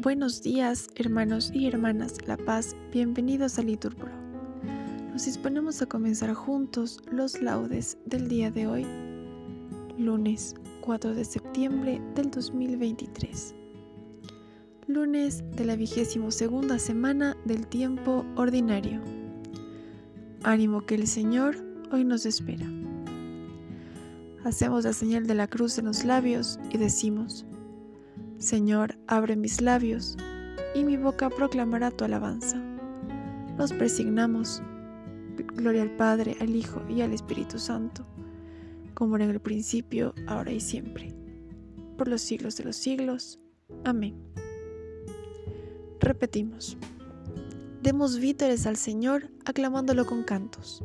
Buenos días, hermanos y hermanas La Paz, bienvenidos a Liturpro. Nos disponemos a comenzar juntos los laudes del día de hoy, lunes 4 de septiembre del 2023. Lunes de la vigésimo segunda semana del tiempo ordinario. Ánimo que el Señor hoy nos espera. Hacemos la señal de la cruz en los labios y decimos, Señor, abre mis labios, y mi boca proclamará tu alabanza. Nos presignamos. Gloria al Padre, al Hijo y al Espíritu Santo, como era en el principio, ahora y siempre, por los siglos de los siglos. Amén. Repetimos. Demos vítores al Señor aclamándolo con cantos.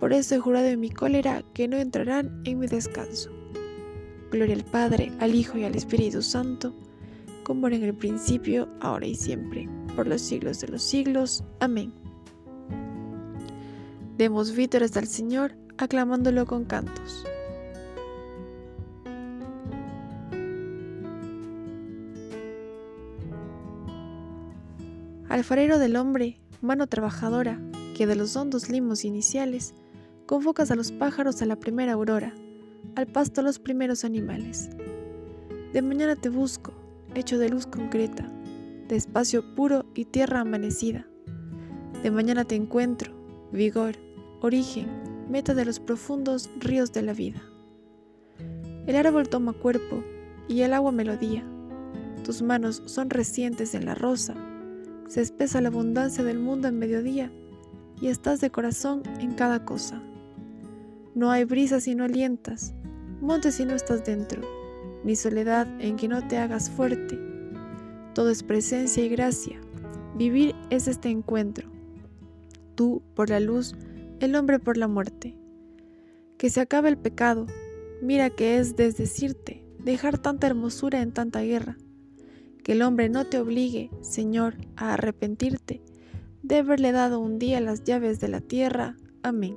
por eso he jurado en mi cólera que no entrarán en mi descanso. Gloria al Padre, al Hijo y al Espíritu Santo, como era en el principio, ahora y siempre, por los siglos de los siglos. Amén. Demos vítores al Señor, aclamándolo con cantos. Alfarero del hombre, mano trabajadora, que de los hondos limos iniciales convocas a los pájaros a la primera aurora, al pasto a los primeros animales. De mañana te busco, hecho de luz concreta, de espacio puro y tierra amanecida. De mañana te encuentro, vigor, origen, meta de los profundos ríos de la vida. El árbol toma cuerpo y el agua melodía. Tus manos son recientes en la rosa. Se espesa la abundancia del mundo en mediodía y estás de corazón en cada cosa. No hay brisa si no alientas, monte si no estás dentro, ni soledad en que no te hagas fuerte. Todo es presencia y gracia. Vivir es este encuentro. Tú por la luz, el hombre por la muerte. Que se acabe el pecado. Mira que es desdecirte, dejar tanta hermosura en tanta guerra. Que el hombre no te obligue, Señor, a arrepentirte de haberle dado un día las llaves de la tierra. Amén.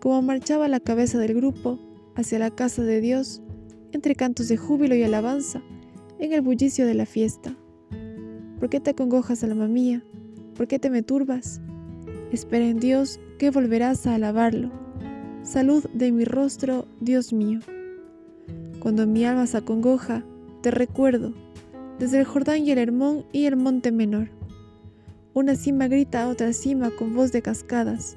como marchaba la cabeza del grupo hacia la casa de Dios, entre cantos de júbilo y alabanza, en el bullicio de la fiesta. ¿Por qué te acongojas, alma mía? ¿Por qué te me turbas? Espera en Dios que volverás a alabarlo. Salud de mi rostro, Dios mío. Cuando mi alma se acongoja, te recuerdo, desde el Jordán y el Hermón y el Monte Menor. Una cima grita a otra cima con voz de cascadas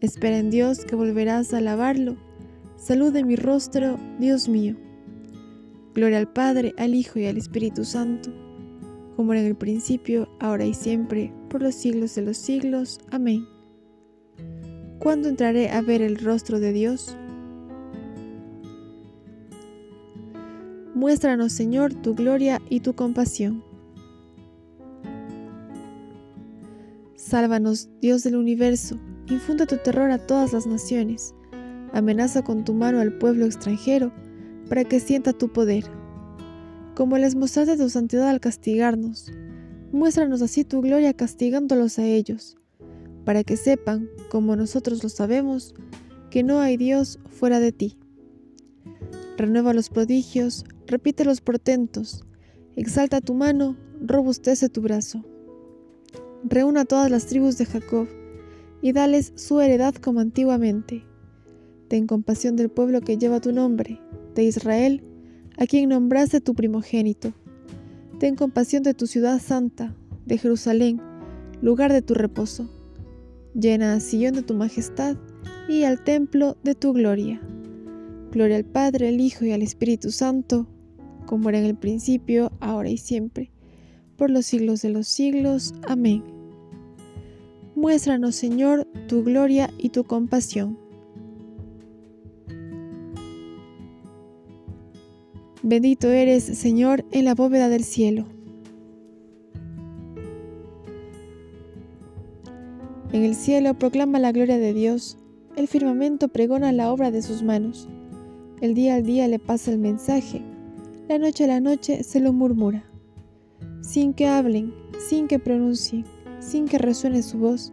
Espera en Dios que volverás a alabarlo. Salud de mi rostro, Dios mío. Gloria al Padre, al Hijo y al Espíritu Santo, como era en el principio, ahora y siempre, por los siglos de los siglos. Amén. ¿Cuándo entraré a ver el rostro de Dios? Muéstranos, Señor, tu gloria y tu compasión. Sálvanos, Dios del universo, infunda tu terror a todas las naciones, amenaza con tu mano al pueblo extranjero, para que sienta tu poder. Como les mostraste tu santidad al castigarnos, muéstranos así tu gloria castigándolos a ellos, para que sepan, como nosotros lo sabemos, que no hay Dios fuera de ti. Renueva los prodigios, repite los portentos, exalta tu mano, robustece tu brazo. Reúna todas las tribus de Jacob y dales su heredad como antiguamente. Ten compasión del pueblo que lleva tu nombre, de Israel, a quien nombraste tu primogénito. Ten compasión de tu ciudad santa, de Jerusalén, lugar de tu reposo. Llena a Sion de tu majestad y al templo de tu gloria. Gloria al Padre, al Hijo y al Espíritu Santo, como era en el principio, ahora y siempre, por los siglos de los siglos. Amén. Muéstranos, Señor, tu gloria y tu compasión Bendito eres, Señor, en la bóveda del cielo. En el cielo proclama la gloria de Dios, el firmamento pregona la obra de sus manos. El día al día le pasa el mensaje, la noche a la noche se lo murmura. Sin que hablen, sin que pronuncien, sin que resuene su voz,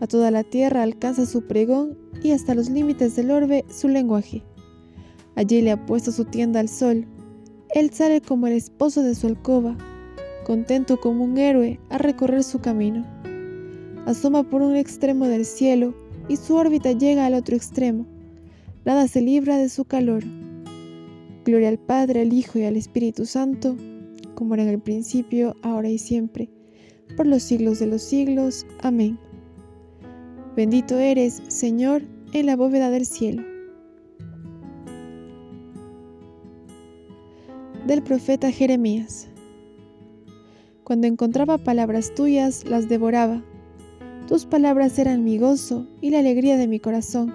a toda la tierra alcanza su pregón y hasta los límites del orbe su lenguaje. Allí le ha puesto su tienda al sol. Él sale como el esposo de su alcoba, contento como un héroe a recorrer su camino. Asoma por un extremo del cielo y su órbita llega al otro extremo. Nada se libra de su calor. Gloria al Padre, al Hijo y al Espíritu Santo, como era en el principio, ahora y siempre, por los siglos de los siglos. Amén. Bendito eres, Señor, en la bóveda del cielo. del profeta Jeremías. Cuando encontraba palabras tuyas, las devoraba. Tus palabras eran mi gozo y la alegría de mi corazón,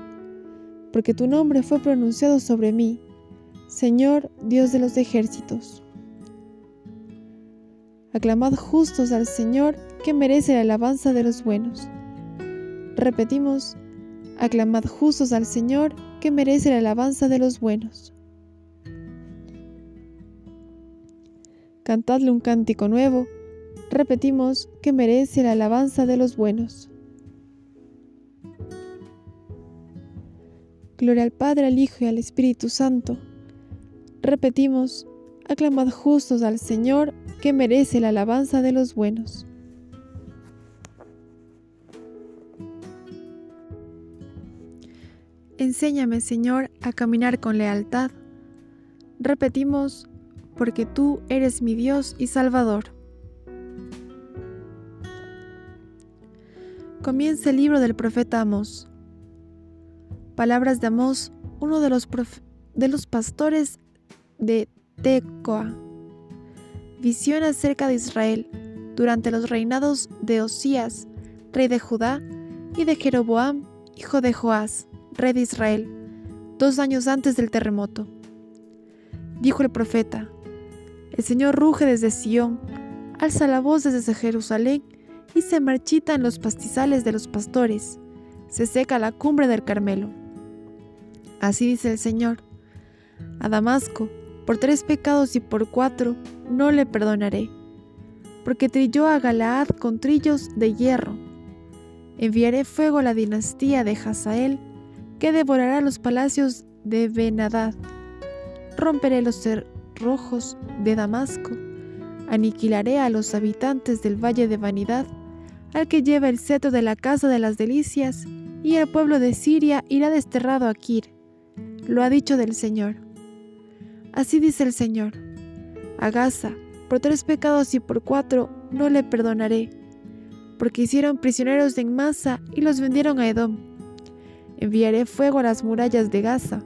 porque tu nombre fue pronunciado sobre mí, Señor Dios de los ejércitos. Aclamad justos al Señor, que merece la alabanza de los buenos. Repetimos, aclamad justos al Señor, que merece la alabanza de los buenos. cantadle un cántico nuevo, repetimos que merece la alabanza de los buenos. Gloria al Padre, al Hijo y al Espíritu Santo. Repetimos, aclamad justos al Señor, que merece la alabanza de los buenos. Enséñame, Señor, a caminar con lealtad. Repetimos, porque tú eres mi Dios y Salvador. Comienza el libro del profeta Amós. Palabras de Amós, uno de los, de los pastores de Tecoa. Visión acerca de Israel durante los reinados de Osías, rey de Judá, y de Jeroboam, hijo de Joás, rey de Israel, dos años antes del terremoto. Dijo el profeta, el Señor ruge desde Sión, alza la voz desde Jerusalén y se marchita en los pastizales de los pastores, se seca la cumbre del Carmelo. Así dice el Señor. A Damasco, por tres pecados y por cuatro, no le perdonaré, porque trilló a Galaad con trillos de hierro. Enviaré fuego a la dinastía de Hazael, que devorará los palacios de Benadad. Romperé los rojos de Damasco. Aniquilaré a los habitantes del valle de vanidad, al que lleva el cetro de la casa de las delicias, y el pueblo de Siria irá desterrado a Kir. Lo ha dicho del Señor. Así dice el Señor. A Gaza, por tres pecados y por cuatro, no le perdonaré, porque hicieron prisioneros en masa y los vendieron a Edom. Enviaré fuego a las murallas de Gaza,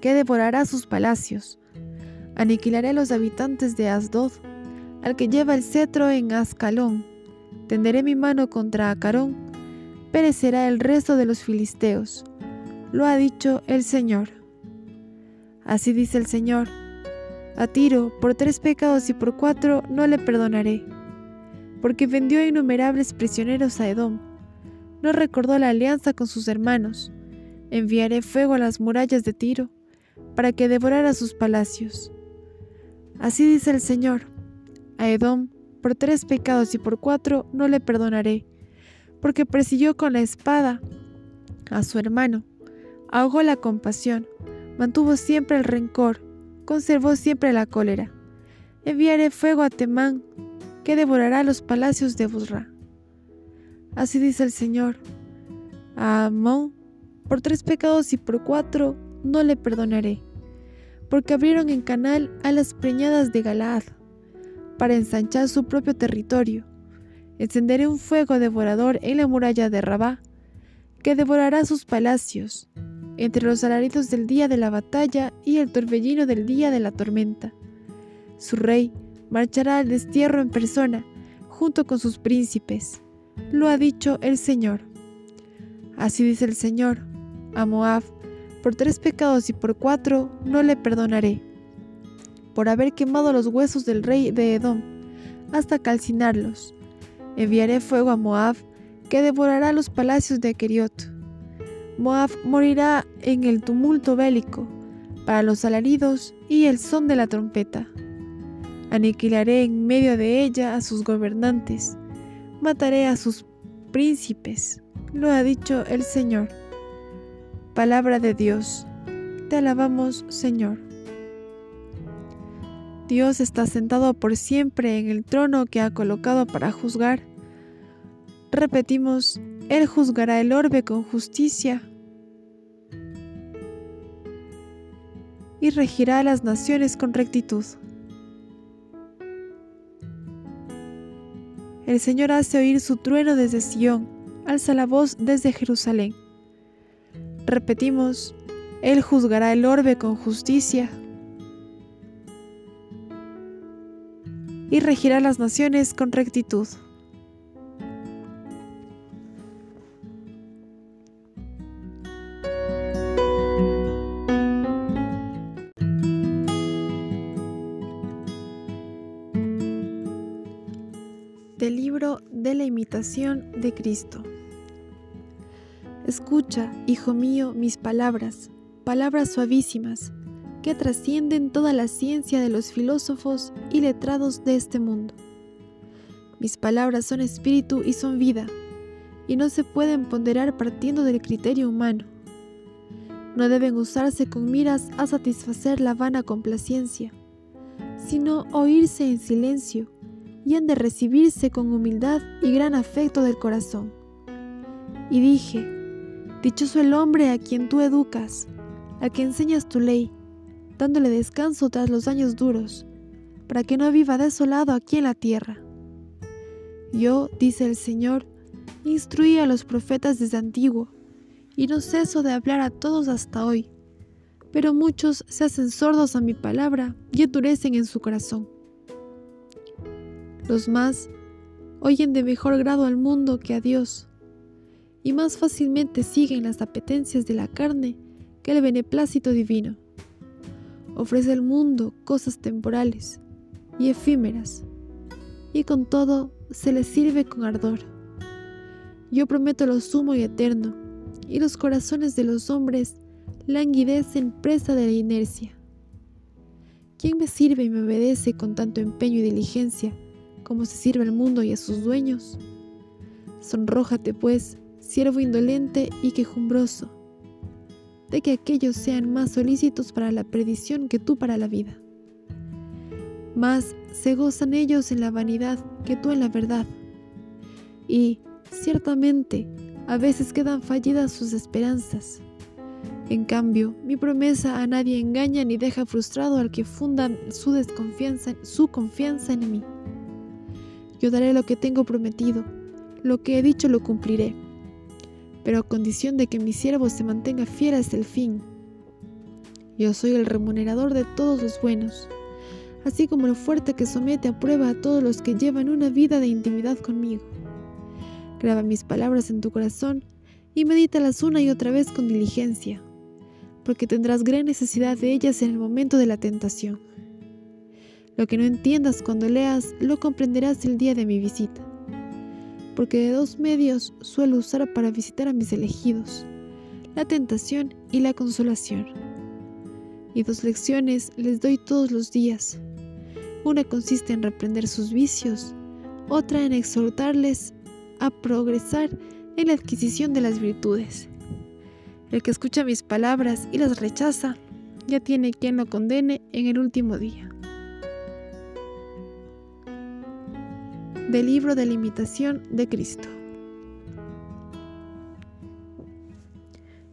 que devorará sus palacios Aniquilaré a los habitantes de Asdod, al que lleva el cetro en Ascalón. Tenderé mi mano contra Acarón, perecerá el resto de los filisteos. Lo ha dicho el Señor. Así dice el Señor. A Tiro, por tres pecados y por cuatro, no le perdonaré, porque vendió innumerables prisioneros a Edom. No recordó la alianza con sus hermanos. Enviaré fuego a las murallas de Tiro, para que devorara sus palacios. Así dice el Señor. A Edom, por tres pecados y por cuatro, no le perdonaré, porque persiguió con la espada a su hermano, ahogó la compasión, mantuvo siempre el rencor, conservó siempre la cólera. Enviaré fuego a Temán, que devorará los palacios de Busra. Así dice el Señor. A Amón, por tres pecados y por cuatro, no le perdonaré porque abrieron en canal a las preñadas de Galaad, para ensanchar su propio territorio. Encenderé un fuego devorador en la muralla de Rabá, que devorará sus palacios, entre los alaridos del día de la batalla y el torbellino del día de la tormenta. Su rey marchará al destierro en persona, junto con sus príncipes. Lo ha dicho el Señor. Así dice el Señor, a Moab, por tres pecados y por cuatro no le perdonaré. Por haber quemado los huesos del rey de Edom, hasta calcinarlos. Enviaré fuego a Moab, que devorará los palacios de Keriot. Moab morirá en el tumulto bélico, para los alaridos y el son de la trompeta. Aniquilaré en medio de ella a sus gobernantes, mataré a sus príncipes, lo ha dicho el Señor. Palabra de Dios. Te alabamos, Señor. Dios está sentado por siempre en el trono que ha colocado para juzgar. Repetimos, Él juzgará el orbe con justicia y regirá a las naciones con rectitud. El Señor hace oír su trueno desde Sión, alza la voz desde Jerusalén. Repetimos, Él juzgará el orbe con justicia y regirá las naciones con rectitud. Del libro de la imitación de Cristo. Escucha, hijo mío, mis palabras, palabras suavísimas, que trascienden toda la ciencia de los filósofos y letrados de este mundo. Mis palabras son espíritu y son vida, y no se pueden ponderar partiendo del criterio humano. No deben usarse con miras a satisfacer la vana complacencia, sino oírse en silencio de recibirse con humildad y gran afecto del corazón. Y dije, Dichoso el hombre a quien tú educas, a quien enseñas tu ley, dándole descanso tras los años duros, para que no viva desolado aquí en la tierra. Yo, dice el Señor, instruí a los profetas desde antiguo, y no ceso de hablar a todos hasta hoy, pero muchos se hacen sordos a mi palabra y endurecen en su corazón. Los más oyen de mejor grado al mundo que a Dios y más fácilmente siguen las apetencias de la carne que el beneplácito divino. Ofrece al mundo cosas temporales y efímeras, y con todo se les sirve con ardor. Yo prometo lo sumo y eterno, y los corazones de los hombres languidecen presa de la inercia. ¿Quién me sirve y me obedece con tanto empeño y diligencia como se sirve al mundo y a sus dueños? Sonrójate, pues, siervo indolente y quejumbroso, de que aquellos sean más solícitos para la perdición que tú para la vida. Más se gozan ellos en la vanidad que tú en la verdad. Y, ciertamente, a veces quedan fallidas sus esperanzas. En cambio, mi promesa a nadie engaña ni deja frustrado al que funda su desconfianza, su confianza en mí. Yo daré lo que tengo prometido, lo que he dicho lo cumpliré pero a condición de que mi siervo se mantenga fiel hasta el fin. Yo soy el remunerador de todos los buenos, así como lo fuerte que somete a prueba a todos los que llevan una vida de intimidad conmigo. Graba mis palabras en tu corazón y medítalas una y otra vez con diligencia, porque tendrás gran necesidad de ellas en el momento de la tentación. Lo que no entiendas cuando leas, lo comprenderás el día de mi visita, porque de dos medios suelo usar para visitar a mis elegidos, la tentación y la consolación. Y dos lecciones les doy todos los días. Una consiste en reprender sus vicios, otra en exhortarles a progresar en la adquisición de las virtudes. El que escucha mis palabras y las rechaza, ya tiene quien lo condene en el último día. Del libro de la imitación de Cristo.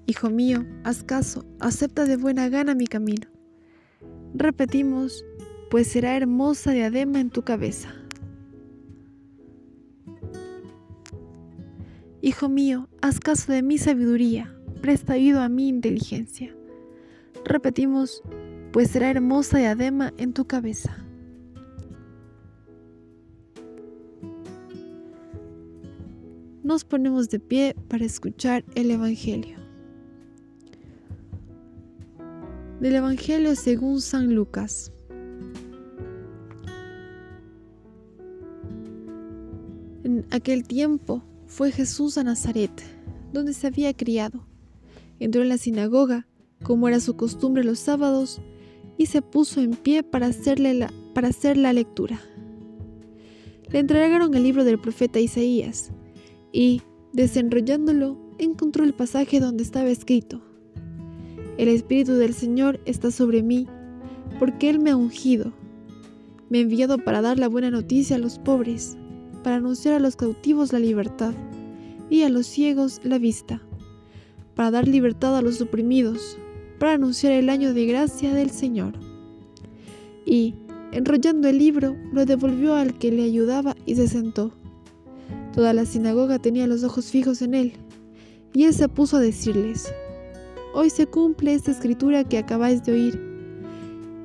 Hijo mío, haz caso, acepta de buena gana mi camino. Repetimos, pues será hermosa diadema en tu cabeza. Hijo mío, haz caso de mi sabiduría, presta oído a mi inteligencia. Repetimos, pues será hermosa diadema en tu cabeza. Nos ponemos de pie para escuchar el Evangelio. Del Evangelio según San Lucas. En aquel tiempo, fue Jesús a Nazaret, donde se había criado. Entró en la sinagoga, como era su costumbre los sábados, y se puso en pie para, hacerle para hacer la lectura. Le entregaron el libro del profeta Isaías, y, desenrollándolo, encontró el pasaje donde estaba escrito, El Espíritu del Señor está sobre mí, porque Él me ha ungido, me ha enviado para dar la buena noticia a los pobres para anunciar a los cautivos la libertad y a los ciegos la vista, para dar libertad a los oprimidos, para anunciar el año de gracia del Señor. Y, enrollando el libro, lo devolvió al que le ayudaba y se sentó. Toda la sinagoga tenía los ojos fijos en él, y él se puso a decirles, Hoy se cumple esta escritura que acabáis de oír.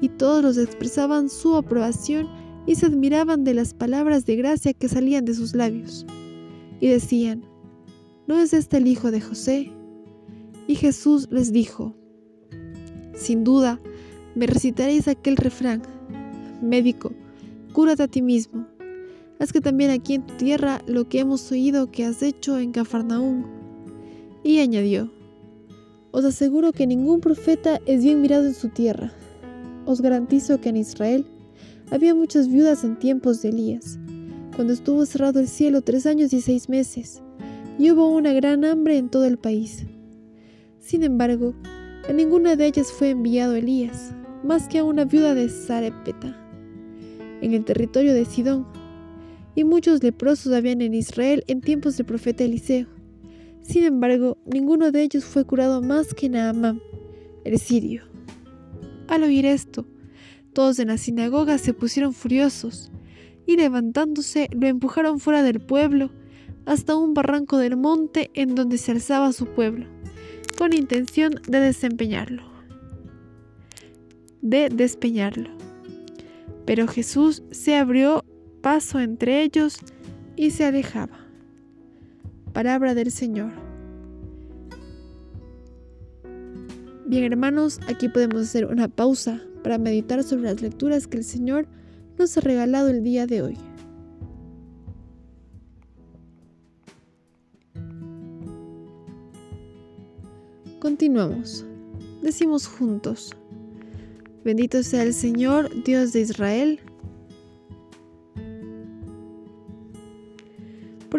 Y todos los expresaban su aprobación y se admiraban de las palabras de gracia que salían de sus labios. Y decían, ¿no es este el hijo de José? Y Jesús les dijo, Sin duda, me recitaréis aquel refrán, Médico, cúrate a ti mismo. Haz que también aquí en tu tierra lo que hemos oído que has hecho en Cafarnaúm. Y añadió, Os aseguro que ningún profeta es bien mirado en su tierra. Os garantizo que en Israel había muchas viudas en tiempos de Elías, cuando estuvo cerrado el cielo tres años y seis meses, y hubo una gran hambre en todo el país. Sin embargo, a ninguna de ellas fue enviado Elías, más que a una viuda de Sarepeta, en el territorio de Sidón, y muchos leprosos habían en Israel en tiempos del profeta Eliseo. Sin embargo, ninguno de ellos fue curado más que Naamán, el sirio. Al oír esto, todos en la sinagoga se pusieron furiosos y levantándose lo empujaron fuera del pueblo hasta un barranco del monte en donde se alzaba su pueblo, con intención de desempeñarlo, de despeñarlo. Pero Jesús se abrió paso entre ellos y se alejaba. Palabra del Señor. Bien hermanos, aquí podemos hacer una pausa para meditar sobre las lecturas que el Señor nos ha regalado el día de hoy. Continuamos. Decimos juntos, bendito sea el Señor, Dios de Israel,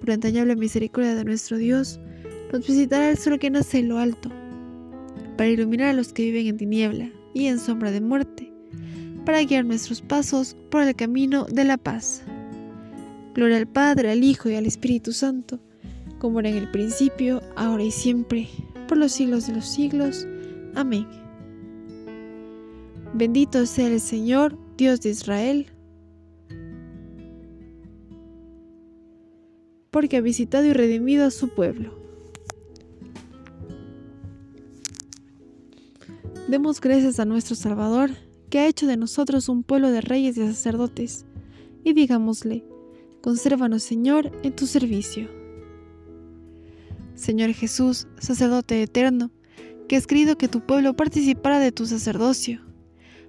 Por entrañable misericordia de nuestro Dios, nos visitará el sol que nace en lo alto, para iluminar a los que viven en tiniebla y en sombra de muerte, para guiar nuestros pasos por el camino de la paz. Gloria al Padre, al Hijo y al Espíritu Santo, como era en el principio, ahora y siempre, por los siglos de los siglos. Amén. Bendito sea el Señor, Dios de Israel, porque ha visitado y redimido a su pueblo. Demos gracias a nuestro Salvador, que ha hecho de nosotros un pueblo de reyes y sacerdotes, y digámosle, consérvanos Señor en tu servicio. Señor Jesús, sacerdote eterno, que has querido que tu pueblo participara de tu sacerdocio,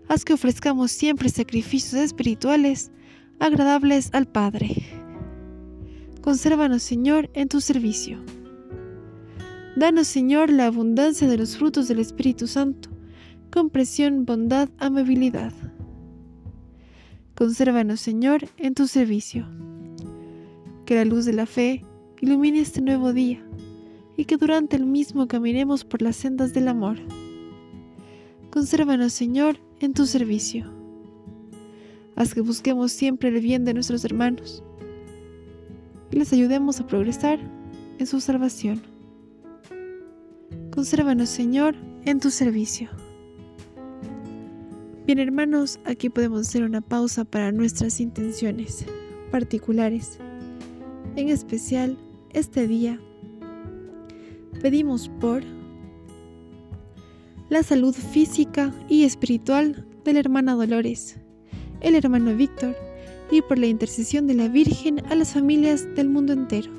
haz que ofrezcamos siempre sacrificios espirituales agradables al Padre. Consérvanos, Señor, en tu servicio. Danos, Señor, la abundancia de los frutos del Espíritu Santo, compresión, bondad, amabilidad. Consérvanos, Señor, en tu servicio. Que la luz de la fe ilumine este nuevo día y que durante el mismo caminemos por las sendas del amor. Consérvanos, Señor, en tu servicio. Haz que busquemos siempre el bien de nuestros hermanos y les ayudemos a progresar en su salvación. Consérvanos, Señor, en tu servicio. Bien, hermanos, aquí podemos hacer una pausa para nuestras intenciones particulares. En especial, este día pedimos por la salud física y espiritual de la hermana Dolores, el hermano Víctor y por la intercesión de la Virgen a las familias del mundo entero.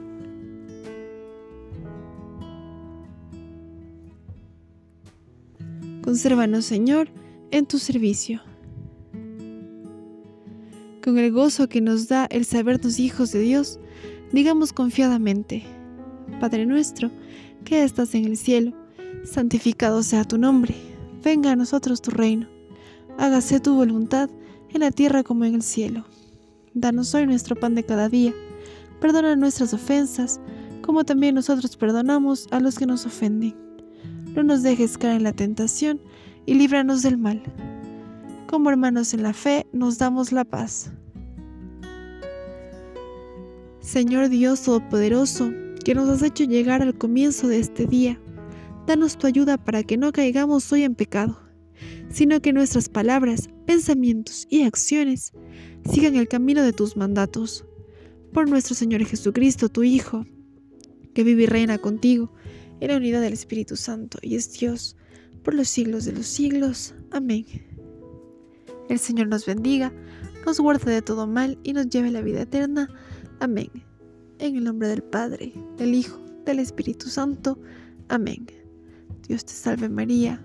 Consérvanos, Señor, en tu servicio. Con el gozo que nos da el sabernos hijos de Dios, digamos confiadamente, Padre nuestro, que estás en el cielo, santificado sea tu nombre, venga a nosotros tu reino, hágase tu voluntad en la tierra como en el cielo. Danos hoy nuestro pan de cada día, perdona nuestras ofensas, como también nosotros perdonamos a los que nos ofenden. No nos dejes caer en la tentación y líbranos del mal. Como hermanos en la fe, nos damos la paz. Señor Dios Todopoderoso, que nos has hecho llegar al comienzo de este día. Danos tu ayuda para que no caigamos hoy en pecado, sino que nuestras palabras, pensamientos y acciones sigan el camino de tus mandatos. Por nuestro Señor Jesucristo, tu Hijo, que vive y reina contigo en la unidad del Espíritu Santo y es Dios por los siglos de los siglos. Amén. El Señor nos bendiga, nos guarde de todo mal y nos lleve a la vida eterna. Amén. En el nombre del Padre, del Hijo, del Espíritu Santo. Amén. Dios te salve María,